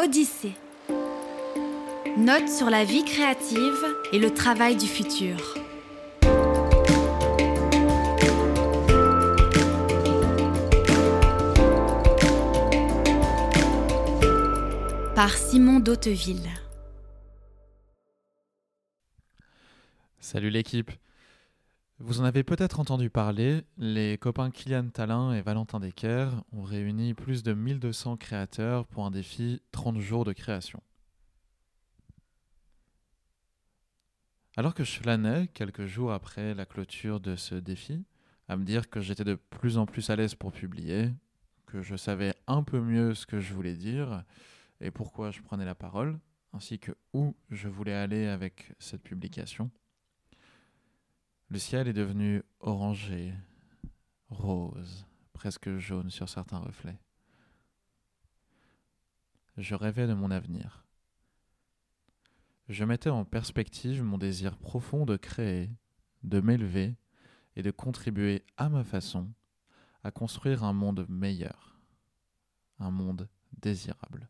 Odyssée. Note sur la vie créative et le travail du futur. Par Simon d'Hauteville. Salut l'équipe. Vous en avez peut-être entendu parler, les copains Kylian Talin et Valentin Decker ont réuni plus de 1200 créateurs pour un défi 30 jours de création. Alors que je flânais quelques jours après la clôture de ce défi, à me dire que j'étais de plus en plus à l'aise pour publier, que je savais un peu mieux ce que je voulais dire et pourquoi je prenais la parole, ainsi que où je voulais aller avec cette publication, le ciel est devenu orangé, rose, presque jaune sur certains reflets. Je rêvais de mon avenir. Je mettais en perspective mon désir profond de créer, de m'élever et de contribuer à ma façon à construire un monde meilleur, un monde désirable.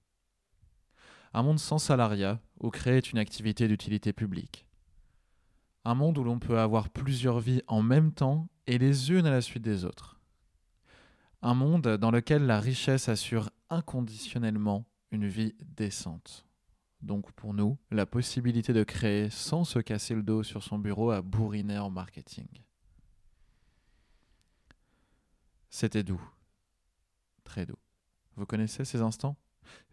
Un monde sans salariat où créer est une activité d'utilité publique un monde où l'on peut avoir plusieurs vies en même temps et les unes à la suite des autres. Un monde dans lequel la richesse assure inconditionnellement une vie décente. Donc pour nous, la possibilité de créer sans se casser le dos sur son bureau à bourriner en marketing. C'était doux. Très doux. Vous connaissez ces instants?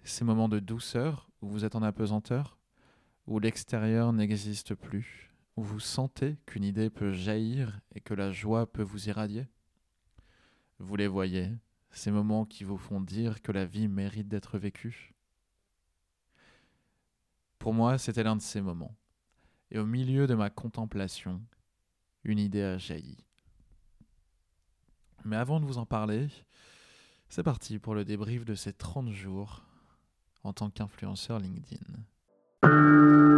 Ces moments de douceur où vous êtes en apesanteur? Où l'extérieur n'existe plus? Où vous sentez qu'une idée peut jaillir et que la joie peut vous irradier? Vous les voyez, ces moments qui vous font dire que la vie mérite d'être vécue? Pour moi, c'était l'un de ces moments. Et au milieu de ma contemplation, une idée a jailli. Mais avant de vous en parler, c'est parti pour le débrief de ces 30 jours en tant qu'influenceur LinkedIn.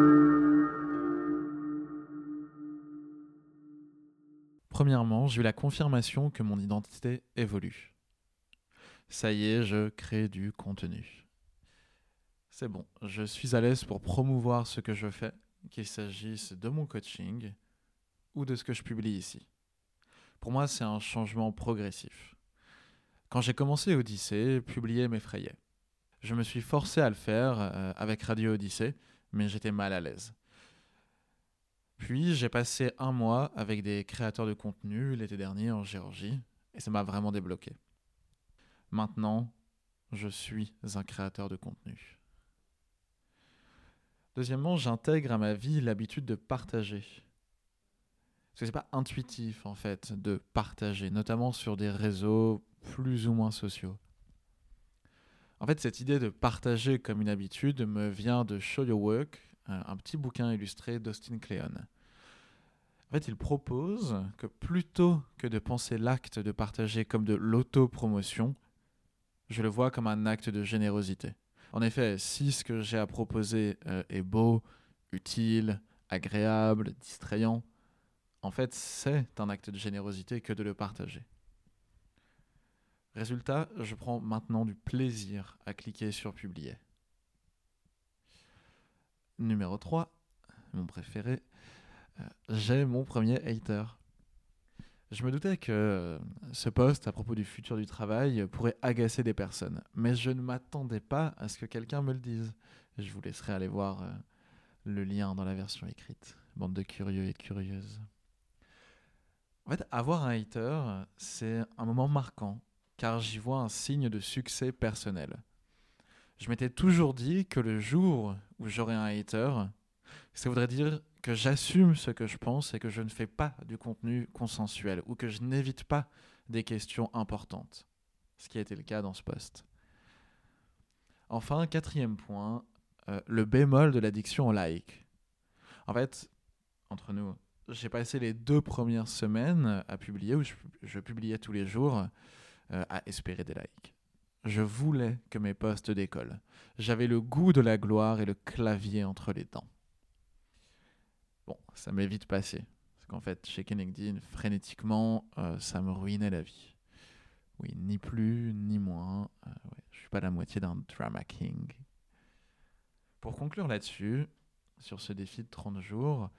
Premièrement, j'ai eu la confirmation que mon identité évolue. Ça y est, je crée du contenu. C'est bon, je suis à l'aise pour promouvoir ce que je fais, qu'il s'agisse de mon coaching ou de ce que je publie ici. Pour moi, c'est un changement progressif. Quand j'ai commencé Odyssée, publier m'effrayait. Je me suis forcé à le faire euh, avec Radio Odyssée, mais j'étais mal à l'aise. Puis j'ai passé un mois avec des créateurs de contenu l'été dernier en Géorgie et ça m'a vraiment débloqué. Maintenant, je suis un créateur de contenu. Deuxièmement, j'intègre à ma vie l'habitude de partager. Parce que c'est pas intuitif en fait de partager, notamment sur des réseaux plus ou moins sociaux. En fait, cette idée de partager comme une habitude me vient de Show Your Work, un petit bouquin illustré d'Austin Kleon. En fait, il propose que plutôt que de penser l'acte de partager comme de l'autopromotion, je le vois comme un acte de générosité. En effet, si ce que j'ai à proposer euh, est beau, utile, agréable, distrayant, en fait, c'est un acte de générosité que de le partager. Résultat, je prends maintenant du plaisir à cliquer sur publier. Numéro 3, mon préféré, euh, j'ai mon premier hater. Je me doutais que euh, ce post à propos du futur du travail pourrait agacer des personnes, mais je ne m'attendais pas à ce que quelqu'un me le dise. Je vous laisserai aller voir euh, le lien dans la version écrite. Bande de curieux et curieuses. En fait, avoir un hater, c'est un moment marquant, car j'y vois un signe de succès personnel. Je m'étais toujours dit que le jour où j'aurais un hater, ça voudrait dire que j'assume ce que je pense et que je ne fais pas du contenu consensuel ou que je n'évite pas des questions importantes. Ce qui a été le cas dans ce post. Enfin, quatrième point, euh, le bémol de l'addiction au like. En fait, entre nous, j'ai passé les deux premières semaines à publier, où je, publiais tous les jours, euh, à espérer des likes. Je voulais que mes posts décollent. J'avais le goût de la gloire et le clavier entre les dents. Bon, ça m'est vite passé. Parce qu'en fait, chez LinkedIn, frénétiquement, euh, ça me ruinait la vie. Oui, ni plus, ni moins. Euh, ouais, je suis pas la moitié d'un drama king. Pour conclure là-dessus, sur ce défi de 30 jours,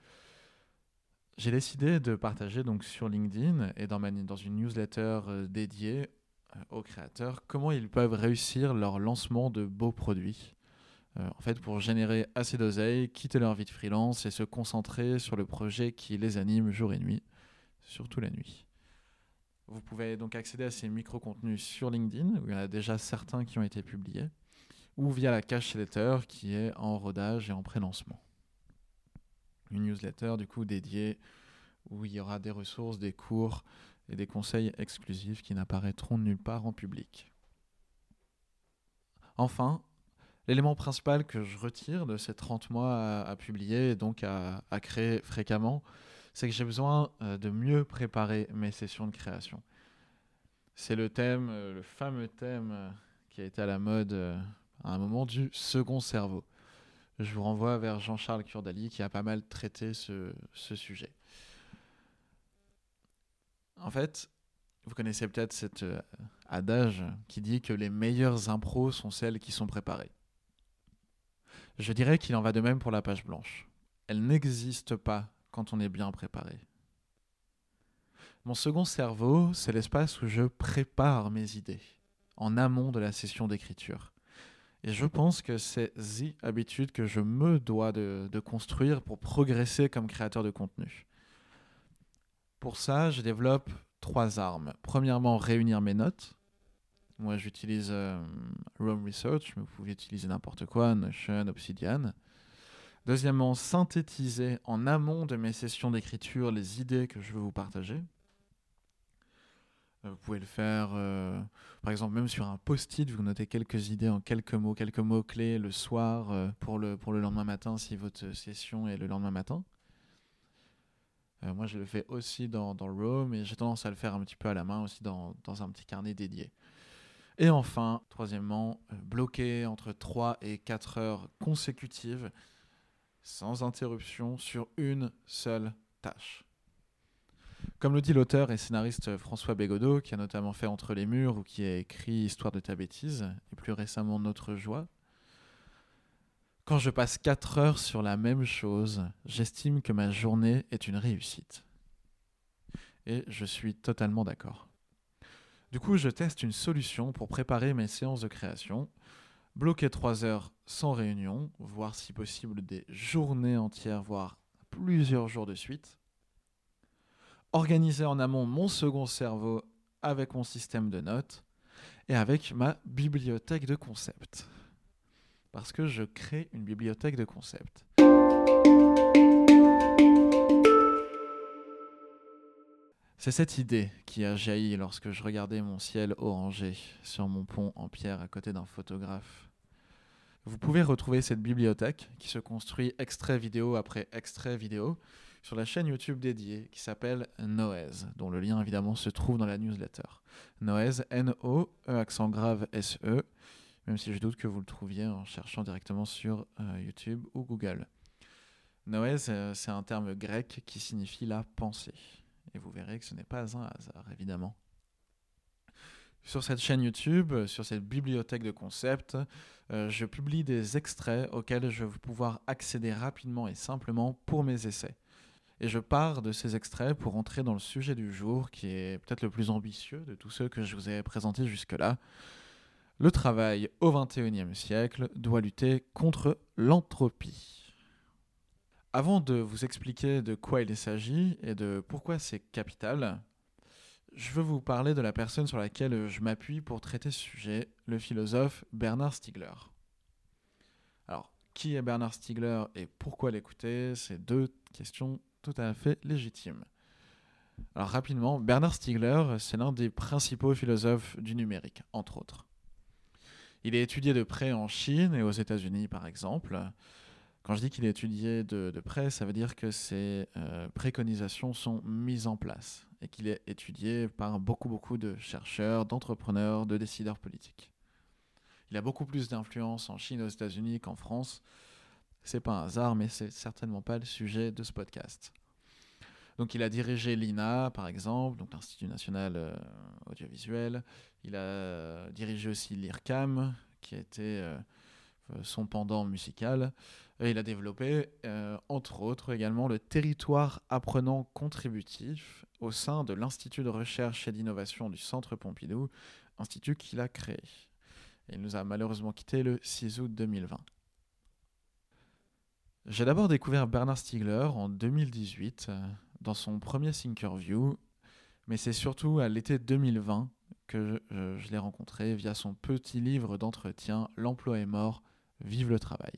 j'ai décidé de partager donc sur LinkedIn et dans, dans une newsletter euh, dédiée aux créateurs comment ils peuvent réussir leur lancement de beaux produits. Euh, en fait, pour générer assez d'oseille, quitter leur vie de freelance et se concentrer sur le projet qui les anime jour et nuit, surtout la nuit. Vous pouvez donc accéder à ces micro-contenus sur LinkedIn, où il y en a déjà certains qui ont été publiés, ou via la cache letter qui est en rodage et en pré-lancement. Une newsletter du coup dédiée où il y aura des ressources, des cours et des conseils exclusifs qui n'apparaîtront nulle part en public. Enfin, l'élément principal que je retire de ces 30 mois à, publier et donc à, créer fréquemment, c'est que j'ai besoin euh, de mieux préparer mes sessions de création. C'est le thème, euh, le fameux thème euh, qui a été à la mode à un moment du second cerveau. Je vous renvoie vers Jean-Charles Kurdali qui a pas mal traité ce sujet. En fait, vous connaissez peut-être cet euh, adage qui dit que les meilleures impros sont celles qui sont préparées. Je dirais qu'il en va de même pour la page blanche. Elle n'existe pas quand on est bien préparé. Mon second cerveau, c'est l'espace où je prépare mes idées, en amont de la session d'écriture. Et je pense que c'est the habitude que je me dois de, de construire pour progresser comme créateur de contenu. Pour ça, je développe trois armes. Premièrement, réunir mes notes. Moi, j'utilise euh, Roam Research, mais vous pouvez utiliser n'importe quoi, Notion, Obsidian. Deuxièmement, synthétiser en amont de mes sessions d'écriture les idées que je veux vous partager. Euh, vous pouvez le faire, euh, par exemple, même sur un post-it, vous notez quelques idées en quelques mots, quelques mots-clés le soir pour, le, pour le lendemain matin si votre session est le lendemain matin. Euh, moi, je le fais aussi dans, dans RAW, mais j'ai tendance à le faire un petit peu à la main aussi dans, dans un petit carnet dédié. Et enfin, troisièmement, euh, bloquer entre 3 et 4 heures consécutives, sans interruption, sur une seule tâche. Comme le dit l'auteur et scénariste François Bégodeau, qui a notamment fait Entre les murs ou qui a écrit Histoire de ta bêtise, et plus récemment Notre joie, quand je passe 4 heures sur la même chose, j'estime que ma journée est une réussite. Et je suis totalement d'accord. Du coup, je teste une solution pour préparer mes séances de création. Bloquer 3 heures sans réunion, voire si possible des journées entières, voire plusieurs jours de suite. Organiser en amont mon second cerveau avec mon système de notes et avec ma bibliothèque de concepts parce que je crée une bibliothèque de concepts. C'est cette idée qui a jailli lorsque je regardais mon ciel orangé sur mon pont en pierre à côté d'un photographe. Vous pouvez retrouver cette bibliothèque qui se construit extrait vidéo après extrait vidéo sur la chaîne YouTube dédiée qui s'appelle Noez, dont le lien évidemment se trouve dans la newsletter. Noez, N-O, E accent grave S-E, même si je doute que vous le trouviez en cherchant directement sur euh, YouTube ou Google. Noès, c'est un terme grec qui signifie la pensée. Et vous verrez que ce n'est pas un hasard, évidemment. Sur cette chaîne YouTube, sur cette bibliothèque de concepts, euh, je publie des extraits auxquels je vais pouvoir accéder rapidement et simplement pour mes essais. Et je pars de ces extraits pour entrer dans le sujet du jour, qui est peut-être le plus ambitieux de tous ceux que je vous ai présentés jusque-là, le travail au XXIe siècle doit lutter contre l'entropie. Avant de vous expliquer de quoi il s'agit et de pourquoi c'est capital, je veux vous parler de la personne sur laquelle je m'appuie pour traiter ce sujet, le philosophe Bernard Stiegler. Alors, qui est Bernard Stiegler et pourquoi l'écouter? C'est deux questions tout à fait légitimes. Alors rapidement, Bernard Stiegler, c'est l'un des principaux philosophes du numérique, entre autres. Il est étudié de près en Chine et aux États-Unis, par exemple. Quand je dis qu'il est étudié de, près, ça veut dire que ses euh, préconisations sont mises en place et qu'il est étudié par beaucoup, beaucoup de chercheurs, d'entrepreneurs, de décideurs politiques. Il a beaucoup plus d'influence en Chine aux États-Unis qu'en France. C'est pas un hasard, mais c'est certainement pas le sujet de ce podcast. Donc il a dirigé l'INA, par exemple, donc l'Institut national euh, audiovisuel. Il a dirigé aussi l'IRCAM, qui a été, euh, son pendant musical. Il a développé, entre autres, également le territoire apprenant contributif au sein de l'Institut de recherche et d'innovation du Centre Pompidou, institut qu'il a créé. il nous a malheureusement quitté le 6 août 2020. J'ai d'abord découvert Bernard Stiegler en 2018 euh, dans son premier Thinkerview, mais c'est surtout à l'été 2020 que je, je l'ai rencontré via son petit livre d'entretien L'emploi est mort, vive le travail.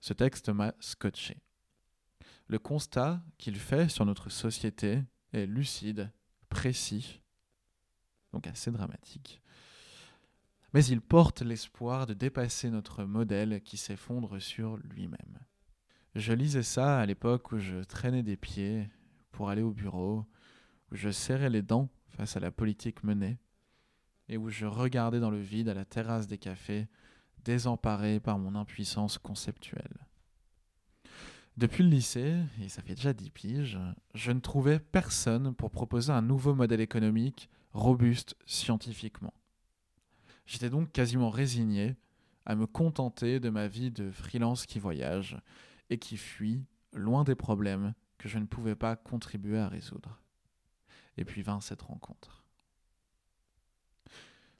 Ce texte m'a scotché. Le constat qu'il fait sur notre société est lucide, précis, donc assez dramatique. Mais il porte l'espoir de dépasser notre modèle qui s'effondre sur lui-même. Je lisais ça à l'époque où je traînais des pieds pour aller au bureau, où je serrais les dents face à la politique menée, et où je regardais dans le vide à la terrasse des cafés, désemparé par mon impuissance conceptuelle. Depuis le lycée, et ça fait déjà dix piges, je ne trouvais personne pour proposer un nouveau modèle économique robuste scientifiquement. J'étais donc quasiment résigné à me contenter de ma vie de freelance qui voyage et qui fuit loin des problèmes que je ne pouvais pas contribuer à résoudre. Et puis vint cette rencontre.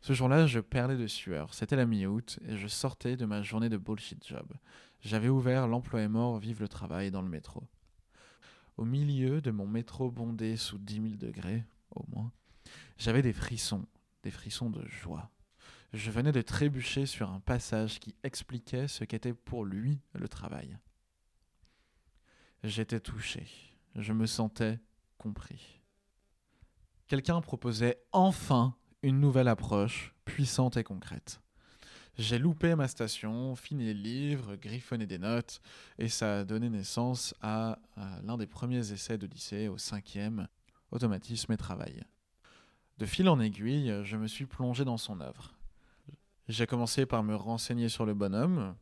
Ce jour-là, je perlais de sueur. C'était la mi-août et je sortais de ma journée de bullshit job. J'avais ouvert l'emploi est mort, vive le travail dans le métro. Au milieu de mon métro bondé sous 10 000 degrés, au moins, j'avais des frissons, des frissons de joie. Je venais de trébucher sur un passage qui expliquait ce qu'était pour lui le travail. J'étais touché, je me sentais compris. Quelqu'un proposait enfin une nouvelle approche, puissante et concrète. J'ai loupé ma station, fini les livres, griffonné des notes, et ça a donné naissance à, l'un des premiers essais de lycée, au cinquième, Automatisme et Travail. De fil en aiguille, je me suis plongé dans son œuvre. J'ai commencé par me renseigner sur le bonhomme,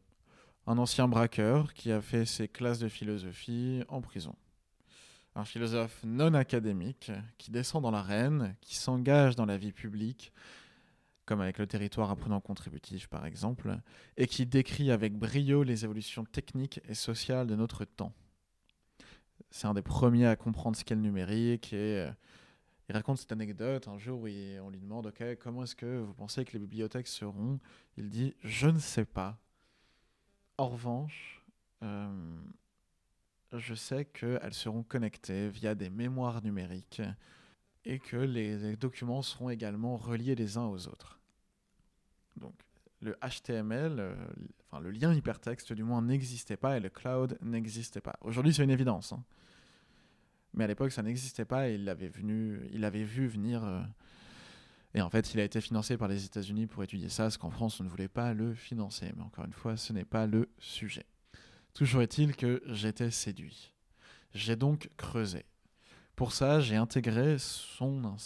un ancien braqueur qui a fait ses classes de philosophie en prison. Un philosophe non académique qui descend dans l'arène, qui s'engage dans la vie publique, comme avec le territoire apprenant contributif par exemple, et qui décrit avec brio les évolutions techniques et sociales de notre temps. C'est un des premiers à comprendre ce qu'est le numérique et euh, il raconte cette anecdote un jour où on lui demande Ok, comment est-ce que vous pensez que les bibliothèques seront? Il dit Je ne sais pas. En revanche, euh, je sais qu'elles seront connectées via des mémoires numériques et que les, documents seront également reliés les uns aux autres. Donc, le HTML, euh, enfin le lien hypertexte du moins n'existait pas et le cloud n'existait pas. Aujourd'hui, c'est une évidence. Hein. Mais à l'époque, ça n'existait pas il l'avait venu, avait vu venir. Euh, et en fait, il a été financé par les États-Unis pour étudier ça, parce qu'en France, on ne voulait pas le financer. Mais encore une fois, ce n'est pas le sujet. Toujours est-il que j'étais séduit. J'ai donc creusé. Pour ça, j'ai intégré son,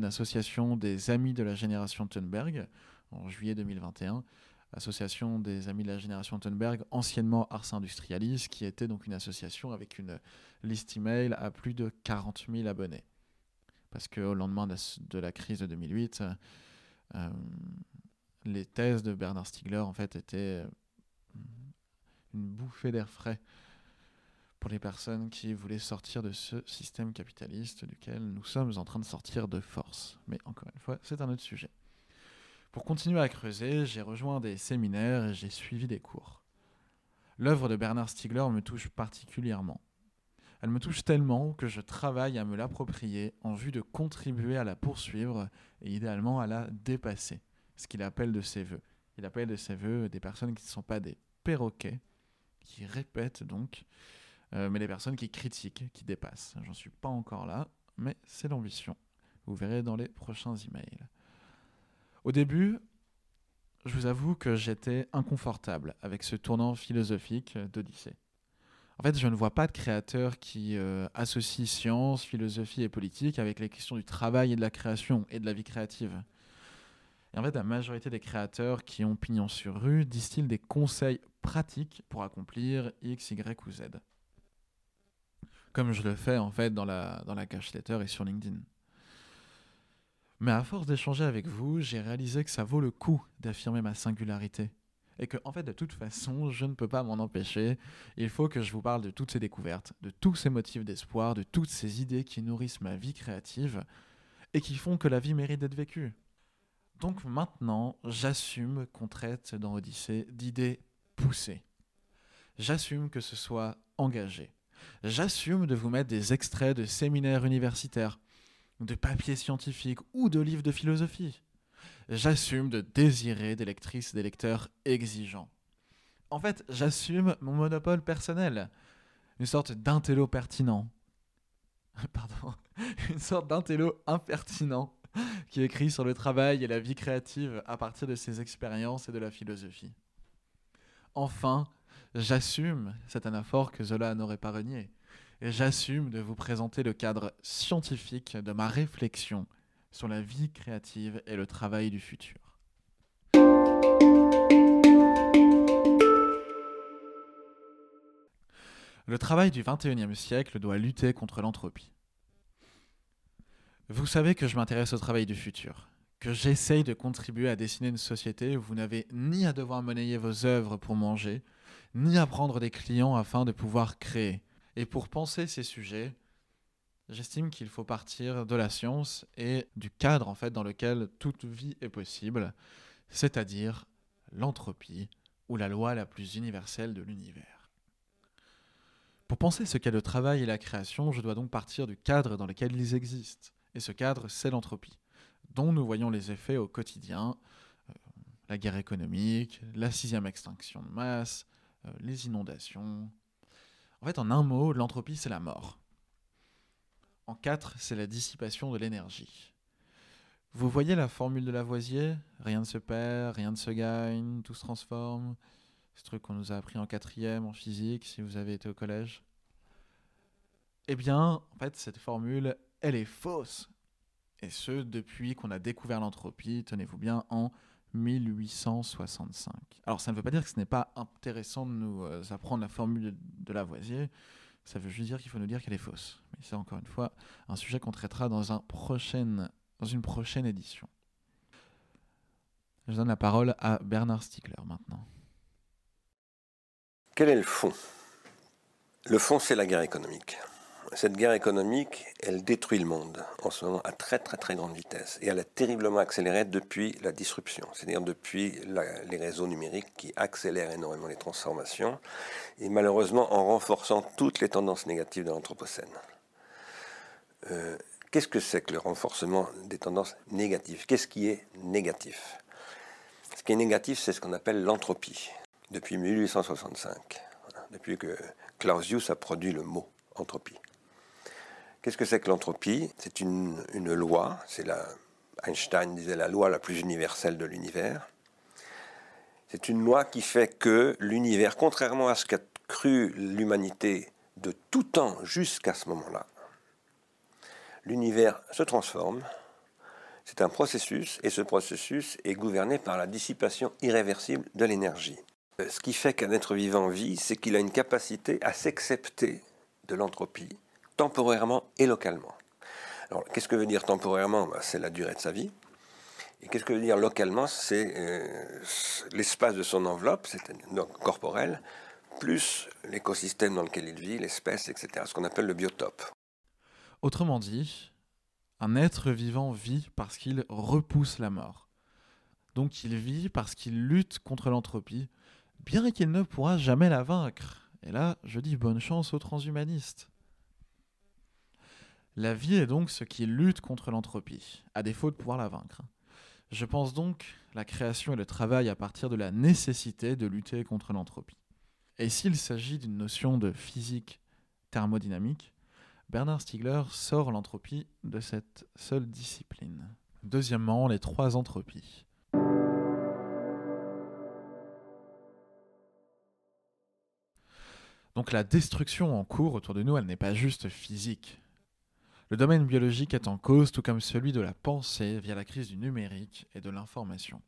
d'association des amis de la génération Thunberg en juillet 2021 association des amis de la génération Thunberg, anciennement Ars Industrialis, qui était donc une association avec une liste email à plus de 40 000 abonnés. Parce qu'au lendemain de la crise de 2008, euh, les thèses de Bernard Stiegler en fait étaient euh, une bouffée d'air frais pour les personnes qui voulaient sortir de ce système capitaliste duquel nous sommes en train de sortir de force. Mais encore une fois, c'est un autre sujet. Pour continuer à creuser, j'ai rejoint des séminaires et j'ai suivi des cours. L'œuvre de Bernard Stiegler me touche particulièrement. Elle me touche tellement que je travaille à me l'approprier en vue de contribuer à la poursuivre et idéalement à la dépasser, ce qu'il appelle de ses voeux. Il appelle de ses voeux des personnes qui ne sont pas des perroquets, qui répètent donc, euh, mais des personnes qui critiquent, qui dépassent. J'en suis pas encore là, mais c'est l'ambition. Vous verrez dans les prochains emails. Au début, je vous avoue que j'étais inconfortable avec ce tournant philosophique d'Odyssée. En fait, je ne vois pas de créateur qui euh, associe science, philosophie et politique avec les questions du travail et de la création et de la vie créative. Et en fait, la majorité des créateurs qui ont pignon sur rue distillent des conseils pratiques pour accomplir X, Y ou Z. Comme je le fais en fait dans la, dans la cache letter et sur LinkedIn. Mais à force d'échanger avec vous, j'ai réalisé que ça vaut le coup d'affirmer ma singularité et que en fait de toute façon je ne peux pas m'en empêcher. Il faut que je vous parle de toutes ces découvertes, de tous ces motifs d'espoir, de toutes ces idées qui nourrissent ma vie créative et qui font que la vie mérite d'être vécue. Donc maintenant, j'assume qu'on traite dans Odyssée d'idées poussées. J'assume que ce soit engagé. J'assume de vous mettre des extraits de séminaires universitaires, de papiers scientifiques ou de livres de philosophie. J'assume de désirer des lectrices et des lecteurs exigeants. En fait, j'assume mon monopole personnel. Une sorte d'intello pertinent. Pardon. Une sorte d'intello impertinent qui écrit sur le travail et la vie créative à partir de ses expériences et de la philosophie. Enfin, j'assume cette anaphore que Zola n'aurait pas renié. Et j'assume de vous présenter le cadre scientifique de ma réflexion sur la vie créative et le travail du futur. Le travail du XXIe siècle doit lutter contre l'entropie. Vous savez que je m'intéresse au travail du futur, que j'essaye de contribuer à dessiner une société où vous n'avez ni à devoir monnayer vos œuvres pour manger, ni à prendre des clients afin de pouvoir créer. Et pour penser ces sujets, j'estime qu'il faut partir de la science et du cadre en fait dans lequel toute vie est possible, c'est-à-dire l'entropie ou la loi la plus universelle de l'univers. Pour penser ce qu'est le travail et la création, je dois donc partir du cadre dans lequel ils existent. Et ce cadre, c'est l'entropie, dont nous voyons les effets au quotidien, euh, la guerre économique, la sixième extinction de masse, euh, les inondations. En fait, en un mot, l'entropie, c'est la mort. En quatre, c'est la dissipation de l'énergie. Vous voyez la formule de Lavoisier? Rien ne se perd, rien ne se gagne, tout se transforme. Ce truc qu'on nous a appris en quatrième en physique, si vous avez été au collège. Eh bien, en fait, cette formule, elle est fausse. Et ce, depuis qu'on a découvert l'entropie, tenez-vous bien, en 1865. Alors ça ne veut pas dire que ce n'est pas intéressant de nous euh, apprendre la formule de, Lavoisier, ça veut juste dire qu'il faut nous dire qu'elle est fausse. Mais c'est encore une fois un sujet qu'on traitera dans, un dans une prochaine édition. Je donne la parole à Bernard Stiegler maintenant. Quel est le fond? Le fond, c'est la guerre économique cette guerre économique, elle détruit le monde en ce moment à très très très grande vitesse. Et elle a terriblement accéléré depuis la disruption, c'est-à-dire depuis les réseaux numériques qui accélèrent énormément les transformations et malheureusement en renforçant toutes les tendances négatives de l'Anthropocène. Euh, qu'est-ce que c'est que le renforcement des tendances négatives? Qu'est-ce qui est négatif? Ce qui est négatif, c'est ce qu'on appelle l'entropie. Depuis 1865, depuis que Clausius a produit le mot entropie. Qu'est-ce que c'est que l'entropie? C'est une, loi, c'est la, Einstein disait la loi la plus universelle de l'univers. C'est une loi qui fait que l'univers, contrairement à ce qu'a cru l'humanité de tout temps jusqu'à ce moment-là, l'univers se transforme. C'est un processus et ce processus est gouverné par la dissipation irréversible de l'énergie. Ce qui fait qu'un être vivant vit, c'est qu'il a une capacité à s'accepter de l'entropie temporairement et localement. Alors, qu'est-ce que veut dire temporairement? Ben, C'est la durée de sa vie. Et qu'est-ce que veut dire localement? C'est euh, l'espace de son enveloppe, c'est-à-dire corporel, plus l'écosystème dans lequel il vit, l'espèce, etc. Ce qu'on appelle le biotope. Autrement dit, un être vivant vit parce qu'il repousse la mort. Donc il vit parce qu'il lutte contre l'entropie, bien qu'il ne pourra jamais la vaincre. Et là, je dis bonne chance aux transhumanistes. La vie est donc ce qui lutte contre l'entropie, à défaut de pouvoir la vaincre. Je pense donc la création et le travail à partir de la nécessité de lutter contre l'entropie. Et s'il s'agit d'une notion de physique thermodynamique, Bernard Stiegler sort l'entropie de cette seule discipline. Deuxièmement, les trois entropies. Donc la destruction en cours autour de nous, elle n'est pas juste physique. Le domaine biologique est en cause, tout comme celui de la pensée via la crise du numérique et de l'information.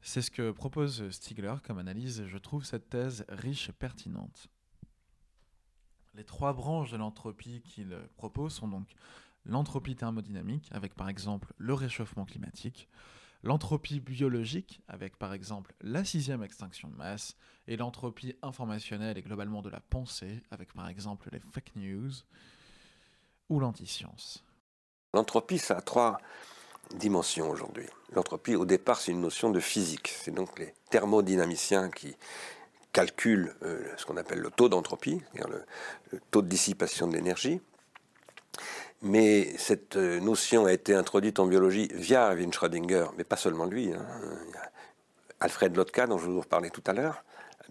C'est ce que propose Stigler comme analyse et je trouve cette thèse riche et pertinente. Les trois branches de l'entropie qu'il propose sont donc l'entropie thermodynamique, avec par exemple le réchauffement climatique, l'entropie biologique, avec par exemple la sixième extinction de masse, et l'entropie informationnelle et globalement de la pensée, avec par exemple les fake news ou l'antiscience. L'entropie, ça a trois dimensions aujourd'hui. L'entropie, au départ, c'est une notion de physique. C'est donc les thermodynamiciens qui calculent euh, ce qu'on appelle le taux d'entropie, c'est-à-dire le, taux de dissipation de l'énergie. Mais cette euh, notion a été introduite en biologie via Erwin Schrödinger, mais pas seulement lui. Hein. Alfred Lotka, dont je vous parlais tout à l'heure,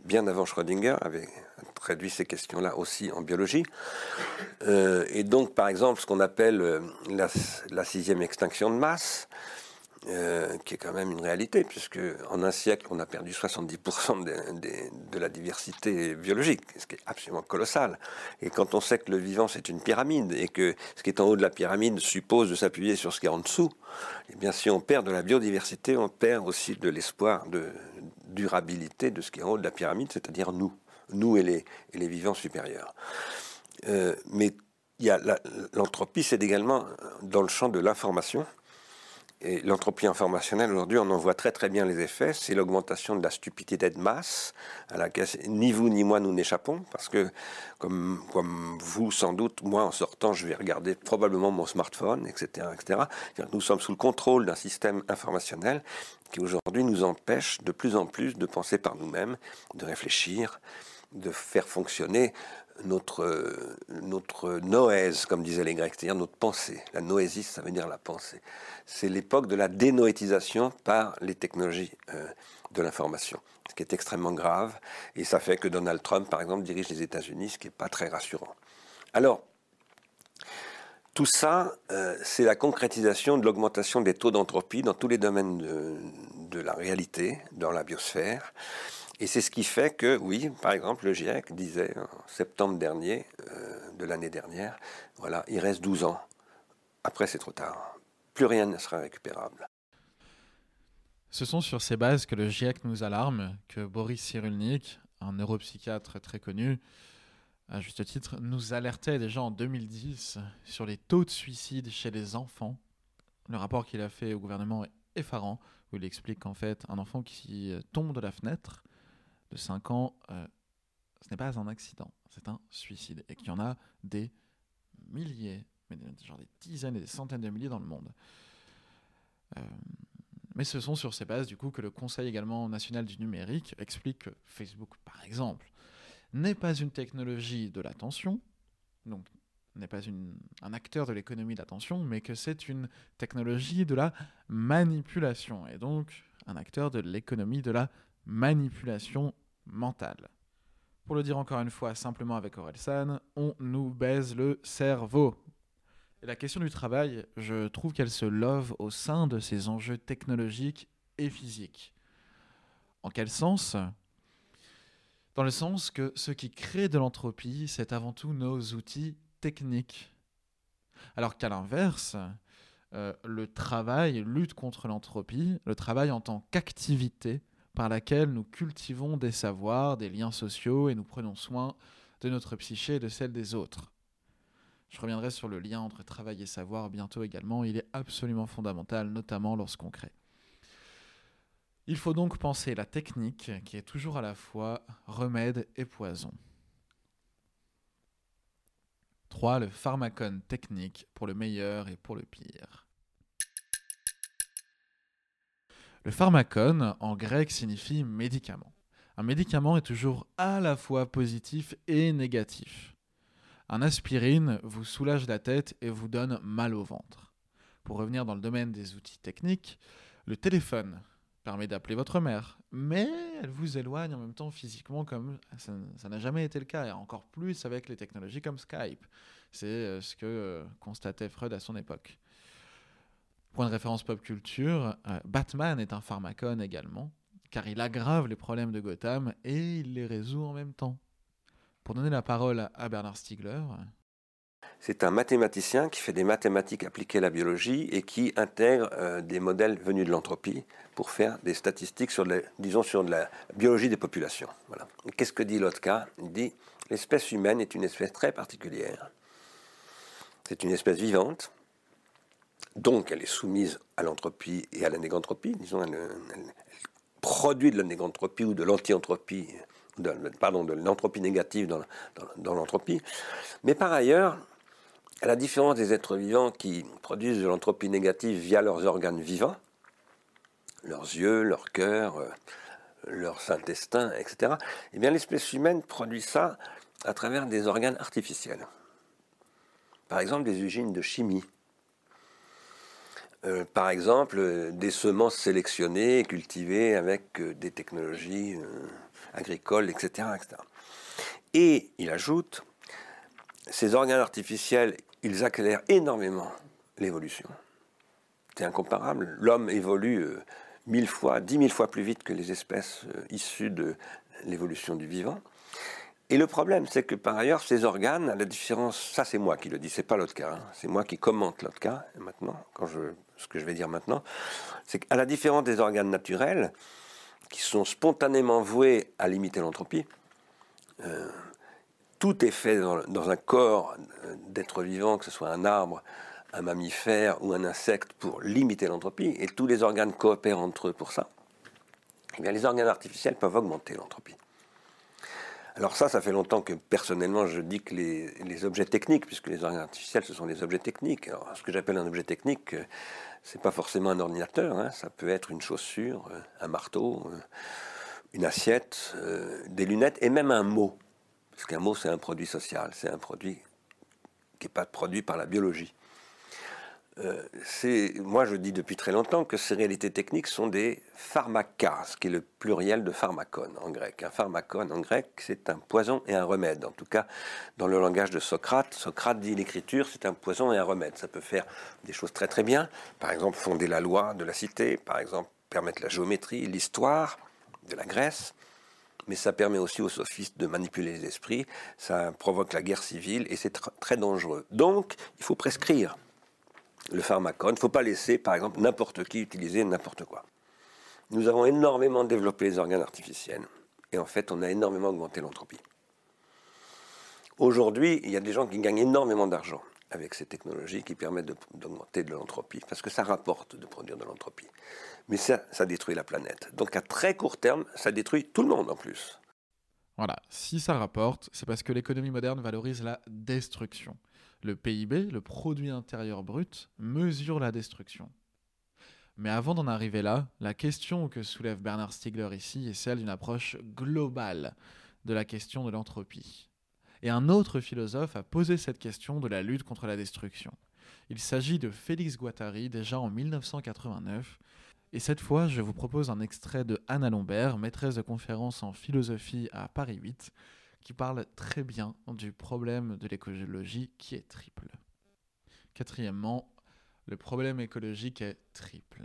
bien avant Schrödinger, avait traduit ces questions-là aussi en biologie. Euh, et donc, par exemple, ce qu'on appelle euh, la, sixième extinction de masse, euh, qui est quand même une réalité, puisque en un siècle, on a perdu 70% de, la diversité biologique, ce qui est absolument colossal. Et quand on sait que le vivant, c'est une pyramide, et que ce qui est en haut de la pyramide suppose de s'appuyer sur ce qui est en dessous, eh bien, si on perd de la biodiversité, on perd aussi de l'espoir de durabilité de ce qui est en haut de la pyramide, c'est-à-dire nous, nous et les, et les vivants supérieurs. Euh, mais l'entropie, c'est également dans le champ de l'information. Et l'entropie informationnelle, aujourd'hui, on en voit très très bien les effets. C'est l'augmentation de la stupidité de masse, à laquelle ni vous ni moi nous n'échappons, parce que, comme, comme vous sans doute, moi en sortant, je vais regarder probablement mon smartphone, etc. etc. Nous sommes sous le contrôle d'un système informationnel qui aujourd'hui nous empêche de plus en plus de penser par nous-mêmes, de réfléchir, de faire fonctionner notre, notre noèse, comme disaient les Grecs, c'est-à-dire notre pensée. La noésis, ça veut dire la pensée. C'est l'époque de la dénoétisation par les technologies euh, de l'information, ce qui est extrêmement grave. Et ça fait que Donald Trump, par exemple, dirige les États-Unis, ce qui n'est pas très rassurant. Alors, tout ça, euh, c'est la concrétisation de l'augmentation des taux d'entropie dans tous les domaines de, de la réalité, dans la biosphère. Et c'est ce qui fait que, oui, par exemple, le GIEC disait en septembre dernier, euh, de l'année dernière, voilà, il reste 12 ans. Après, c'est trop tard. Plus rien ne sera récupérable. Ce sont sur ces bases que le GIEC nous alarme, que Boris Cyrulnik, un neuropsychiatre très connu, à juste titre, nous alertait déjà en 2010 sur les taux de suicide chez les enfants. Le rapport qu'il a fait au gouvernement est effarant, où il explique qu'en fait, un enfant qui tombe de la fenêtre de 5 ans, euh, ce n'est pas un accident, c'est un suicide. Et qu'il y en a des milliers, mais genre des dizaines et des centaines de milliers dans le monde. Euh, mais ce sont sur ces bases, du coup, que le Conseil également national du numérique explique que Facebook, par exemple, n'est pas une technologie de l'attention, donc n'est pas un acteur de l'économie de l'attention, mais que c'est une technologie de la manipulation, et donc un acteur de l'économie de la manipulation mentale. Pour le dire encore une fois simplement avec Orelsan, on nous baise le cerveau. Et la question du travail, je trouve qu'elle se love au sein de ces enjeux technologiques et physiques. En quel sens? Dans le sens que ce qui crée de l'entropie, c'est avant tout nos outils techniques. Alors qu'à l'inverse, euh, le travail lutte contre l'entropie, le travail en tant qu'activité par laquelle nous cultivons des savoirs, des liens sociaux et nous prenons soin de notre psyché et de celle des autres. Je reviendrai sur le lien entre travail et savoir bientôt également, il est absolument fondamental, notamment lorsqu'on crée. Il faut donc penser la technique qui est toujours à la fois remède et poison. 3. Le pharmacone technique pour le meilleur et pour le pire. Le pharmacone, en grec, signifie médicament. Un médicament est toujours à la fois positif et négatif. Un aspirine vous soulage la tête et vous donne mal au ventre. Pour revenir dans le domaine des outils techniques, le téléphone permet d'appeler votre mère, mais elle vous éloigne en même temps physiquement comme ça n'a jamais été le cas, et encore plus avec les technologies comme Skype. C'est euh, ce que euh, constatait Freud à son époque. Point de référence pop culture, euh, Batman est un pharmacone également, car il aggrave les problèmes de Gotham et il les résout en même temps. Pour donner la parole à Bernard Stiegler. C'est un mathématicien qui fait des mathématiques appliquées à la biologie et qui intègre euh, des modèles venus de l'entropie pour faire des statistiques sur, disons, sur la biologie des populations. Voilà. Qu'est-ce que dit Lotka? Il dit l'espèce humaine est une espèce très particulière. C'est une espèce vivante Donc elle est soumise à l'entropie et à la négantropie, disons, elle, produit de la négantropie ou de l'anti-entropie, pardon, de l'entropie négative dans, l'entropie. Mais par ailleurs, à la différence des êtres vivants qui produisent de l'entropie négative via leurs organes vivants, leurs yeux, leur cœur, euh, leur intestin, etc., eh bien l'espèce humaine produit ça à travers des organes artificiels. Par exemple, des usines de chimie. Euh, par exemple, des semences sélectionnées et cultivées avec euh, des technologies agricoles, etc., etc. Et il ajoute, ces organes artificiels, ils accélèrent énormément l'évolution. C'est incomparable. L'homme évolue mille fois, dix mille fois plus vite que les espèces euh, issues de l'évolution du vivant. Et le problème, c'est que par ailleurs, ces organes, à la différence, ça c'est moi qui le dis, c'est pas l'autre cas, hein. c'est moi qui commente l'autre cas maintenant, quand je, ce que je vais dire maintenant, c'est qu'à la différence des organes naturels, qui sont spontanément voués à limiter l'entropie, euh, tout est fait dans, un corps euh, d'être vivant, que ce soit un arbre, un mammifère ou un insecte pour limiter l'entropie, et tous les organes coopèrent entre eux pour ça, eh bien les organes artificiels peuvent augmenter l'entropie. Alors ça, ça fait longtemps que personnellement je dis que les, objets techniques, puisque les organes artificiels ce sont des objets techniques. Alors ce que j'appelle un objet technique, euh, c'est pas forcément un ordinateur, hein. ça peut être une chaussure, euh, un marteau, euh, une assiette, des lunettes et même un mot. Parce qu'un mot c'est un produit social, c'est un produit qui n'est pas produit par la biologie. Euh, moi je dis depuis très longtemps que ces réalités techniques sont des pharmacas, ce qui est le pluriel de pharmacon en grec. Un pharmacon en grec, c'est un poison et un remède. En tout cas, dans le langage de Socrate, Socrate dit l'écriture, c'est un poison et un remède. Ça peut faire des choses très très bien, par exemple fonder la loi de la cité, par exemple permettre la géométrie, l'histoire de la Grèce, mais ça permet aussi aux sophistes de manipuler les esprits, ça provoque la guerre civile et c'est très dangereux. Donc, il faut prescrire le pharmacone. Il ne faut pas laisser, par exemple, n'importe qui utiliser n'importe quoi. Nous avons énormément développé les organes artificiels. Et en fait, on a énormément augmenté l'entropie. Aujourd'hui, il y a des gens qui gagnent énormément d'argent avec ces technologies qui permettent d'augmenter de, l'entropie, parce que ça rapporte de produire de l'entropie. Mais ça, ça détruit la planète. Donc à très court terme, ça détruit tout le monde en plus. Voilà, si ça rapporte, c'est parce que l'économie moderne valorise la destruction. Le PIB, le produit intérieur brut, mesure la destruction. Mais avant d'en arriver là, la question que soulève Bernard Stiegler ici est celle d'une approche globale de la question de l'entropie. Et un autre philosophe a posé cette question de la lutte contre la destruction. Il s'agit de Félix Guattari déjà en 1989. Et cette fois, je vous propose un extrait de Anna Lombert, maîtresse de conférence en philosophie à Paris 8, qui parle très bien du problème de l'écologie qui est triple. Quatrièmement, le problème écologique est triple.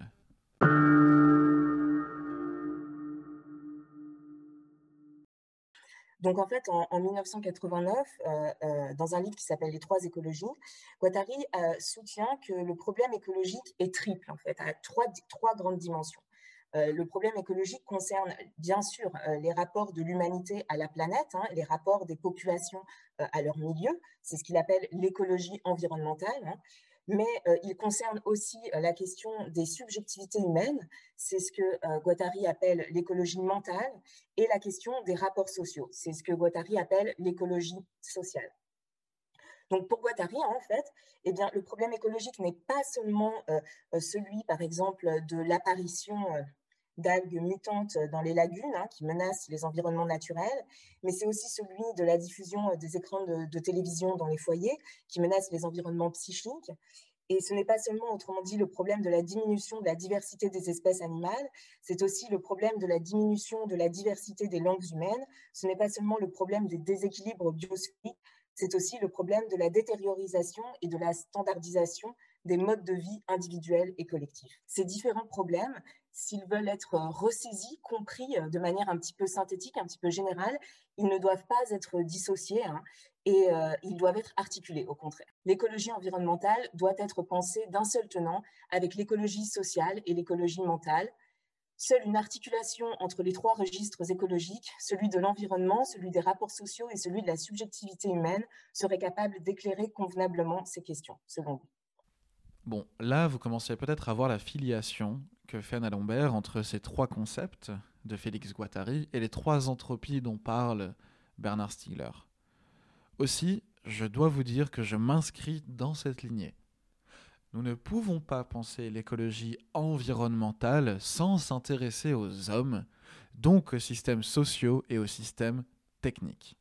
Donc en fait, en, 1989, euh, euh, dans un livre qui s'appelle Les trois écologies, Guattari euh, soutient que le problème écologique est triple, en fait, à trois, trois grandes dimensions. Euh, le problème écologique concerne bien sûr euh, les rapports de l'humanité à la planète, hein, les rapports des populations euh, à leur milieu, c'est ce qu'il appelle l'écologie environnementale, hein. mais il concerne aussi la question des subjectivités humaines, c'est ce que Guattari appelle l'écologie mentale, et la question des rapports sociaux, c'est ce que Guattari appelle l'écologie sociale. Donc pour Guattari, en fait, eh bien, le problème écologique n'est pas seulement celui, par exemple, de l'apparition d'algues mutantes dans les lagunes hein, qui menacent les environnements naturels, mais c'est aussi celui de la diffusion euh, des écrans de, télévision dans les foyers qui menacent les environnements psychiques. Et ce n'est pas seulement, autrement dit, le problème de la diminution de la diversité des espèces animales, c'est aussi le problème de la diminution de la diversité des langues humaines, ce n'est pas seulement le problème des déséquilibres biosphériques, c'est aussi le problème de la détériorisation et de la standardisation des modes de vie individuels et collectifs. Ces différents problèmes, s'ils veulent être ressaisis, compris de manière un petit peu synthétique, un petit peu générale, ils ne doivent pas être dissociés hein, et ils doivent être articulés, au contraire. L'écologie environnementale doit être pensée d'un seul tenant avec l'écologie sociale et l'écologie mentale. Seule une articulation entre les trois registres écologiques, celui de l'environnement, celui des rapports sociaux et celui de la subjectivité humaine, serait capable d'éclairer convenablement ces questions, selon vous. Bon, là, vous commencez peut-être à voir la filiation que fait Anna Lombert entre ces trois concepts de Félix Guattari et les trois entropies dont parle Bernard Stiegler. Aussi, je dois vous dire que je m'inscris dans cette lignée. Nous ne pouvons pas penser l'écologie environnementale sans s'intéresser aux hommes, donc aux systèmes sociaux et aux systèmes techniques.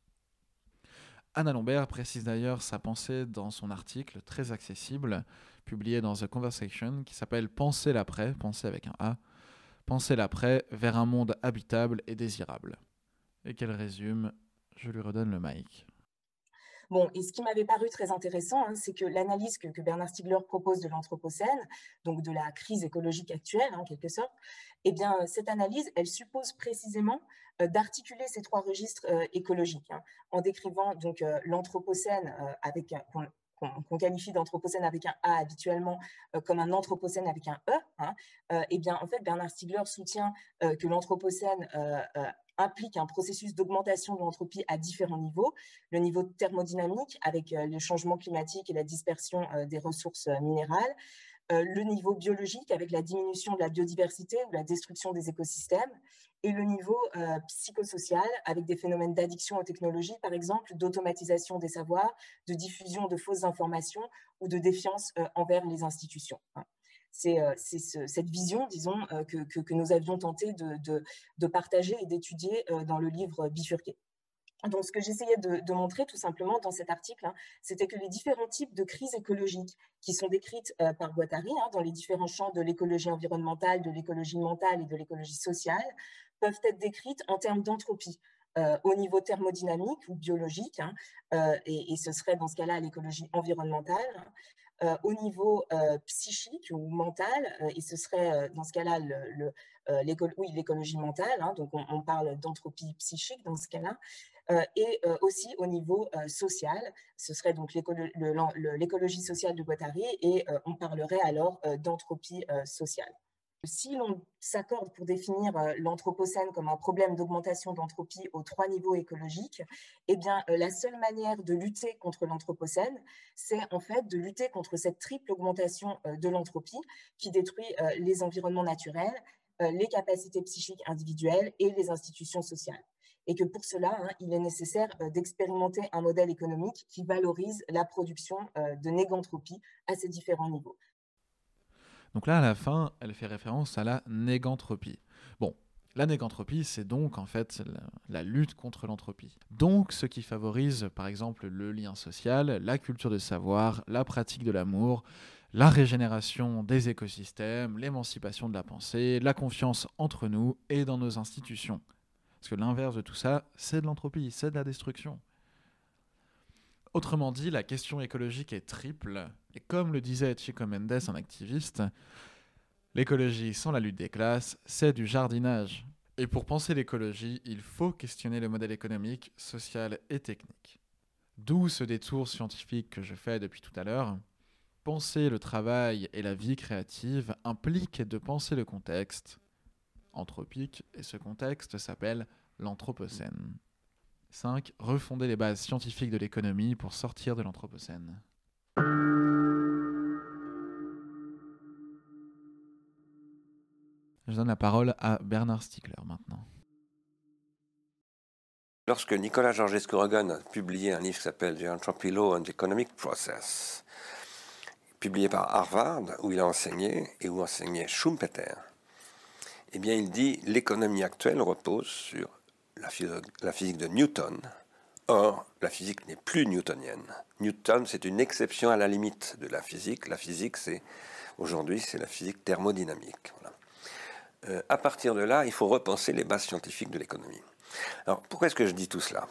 Anna Lombert précise d'ailleurs sa pensée dans son article très accessible, publié dans The Conversation, qui s'appelle Penser l'après, penser avec un A, penser l'après vers un monde habitable et désirable. Et qu'elle résume, je lui redonne le mic. Bon, et ce qui m'avait paru très intéressant, hein, c'est que l'analyse que, Bernard Stiegler propose de l'Anthropocène, donc de la crise écologique actuelle, en quelque sorte, eh bien, cette analyse, elle suppose précisément euh, d'articuler ces trois registres euh, écologiques, hein, en décrivant donc euh, l'Anthropocène avec qu'on qualifie d'anthropocène avec un A habituellement comme un anthropocène avec un E, hein, eh bien, en fait, Bernard Stiegler soutient que l'anthropocène implique un processus d'augmentation de l'entropie à différents niveaux. Le niveau thermodynamique avec euh, le changement climatique et la dispersion euh, des ressources euh, minérales. Le niveau biologique avec la diminution de la biodiversité ou la destruction des écosystèmes. Et le niveau psychosocial avec des phénomènes d'addiction aux technologies, par exemple, d'automatisation des savoirs, de diffusion de fausses informations ou de défiance envers les institutions. Hein c'est euh, cette vision, disons, euh, que, nous avions tenté de, partager et d'étudier euh, dans le livre Bifurqué. Donc, ce que j'essayais de, montrer tout simplement dans cet article, hein, c'était que les différents types de crises écologiques qui sont décrites par Guattari hein, dans les différents champs de l'écologie environnementale, de l'écologie mentale et de l'écologie sociale peuvent être décrites en termes d'entropie. au niveau thermodynamique ou biologique, hein, et, et, ce serait dans ce cas-là l'écologie environnementale, euh, au niveau euh, psychique ou mental, euh, et ce serait dans ce cas-là l'écologie mentale, donc on, parle d'entropie psychique dans ce cas-là, et aussi au niveau social, ce serait donc l'écologie sociale de Guattari, et on parlerait alors d'entropie sociale. Si l'on s'accorde pour définir euh, l'Anthropocène comme un problème d'augmentation d'entropie aux trois niveaux écologiques, eh bien, euh, la seule manière de lutter contre l'Anthropocène, c'est en fait de lutter contre cette triple augmentation euh, de l'entropie qui détruit les environnements naturels, les capacités psychiques individuelles et les institutions sociales. Et que pour cela, hein, il est nécessaire d'expérimenter un modèle économique qui valorise la production de négantropie à ces différents niveaux. Donc là, à la fin, elle fait référence à la négantropie. Bon, la négantropie, c'est donc en fait la, lutte contre l'entropie. Donc ce qui favorise par exemple le lien social, la culture de savoir, la pratique de l'amour, la régénération des écosystèmes, l'émancipation de la pensée, la confiance entre nous et dans nos institutions. Parce que l'inverse de tout ça, c'est de l'entropie, c'est de la destruction. Autrement dit, la question écologique est triple, et comme le disait Chico Mendes, un activiste, l'écologie sans la lutte des classes, c'est du jardinage. Et pour penser l'écologie, il faut questionner le modèle économique, social et technique. D'où ce détour scientifique que je fais depuis tout à l'heure. Penser le travail et la vie créative implique de penser le contexte anthropique, et ce contexte s'appelle l'Anthropocène. 5. Refonder les bases scientifiques de l'économie pour sortir de l'Anthropocène. Je donne la parole à Bernard Stiegler maintenant. Lorsque Nicolas Georgescu Rogan a publié un livre qui s'appelle The Entropy Law and Economic Process, publié par Harvard, où il a enseigné et où enseignait Schumpeter, eh bien, il dit l'économie actuelle repose sur la, physique de Newton. Or, la physique n'est plus newtonienne. Newton, c'est une exception à la limite de la physique. La physique, c'est aujourd'hui, c'est la physique thermodynamique. Euh, à partir de là, il faut repenser les bases scientifiques de l'économie. Alors, pourquoi est-ce que je dis tout cela?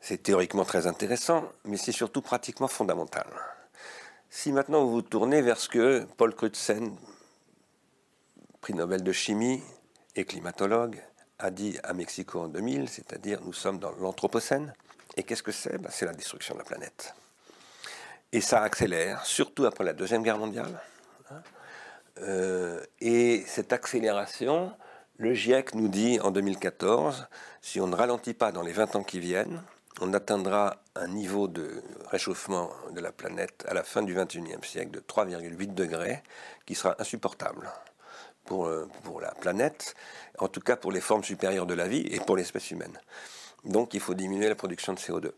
C'est théoriquement très intéressant, mais c'est surtout pratiquement fondamental. Si maintenant vous vous tournez vers ce que Paul Crutzen, prix Nobel de chimie et climatologue, a dit à Mexico en 2000, c'est-à-dire nous sommes dans l'Anthropocène. Et qu'est-ce que c'est? Ben, C'est la destruction de la planète. Et ça accélère, surtout après la Deuxième Guerre mondiale. Hein. Euh, et cette accélération, le GIEC nous dit en 2014, si on ne ralentit pas dans les 20 ans qui viennent, on atteindra un niveau de réchauffement de la planète à la fin du 21e siècle de 3,8 degrés, qui sera insupportable pour, euh, pour la planète, en tout cas pour les formes supérieures de la vie et pour l'espèce humaine. Donc il faut diminuer la production de CO2.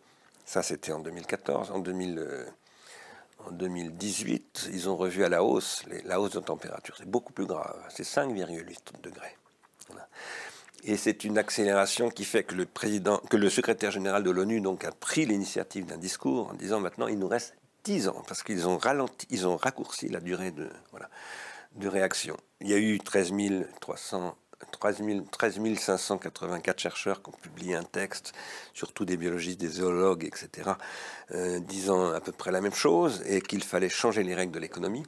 Ça, c'était en 2014. En, 2000, en 2018, ils ont revu à la hausse la hausse de température. C'est beaucoup plus grave. C'est 5,8 degrés. Et c'est une accélération qui fait que le secrétaire général de l'ONU a pris l'initiative d'un discours en disant maintenant il nous reste 10 ans parce qu'ils ont ont raccourci la durée de voilà, de réaction. Il y a eu 13 300 13, 584 chercheurs qui ont publié un texte, surtout des biologistes, des zoologues, etc., euh, disant à peu près la même chose et qu'il fallait changer les règles de l'économie.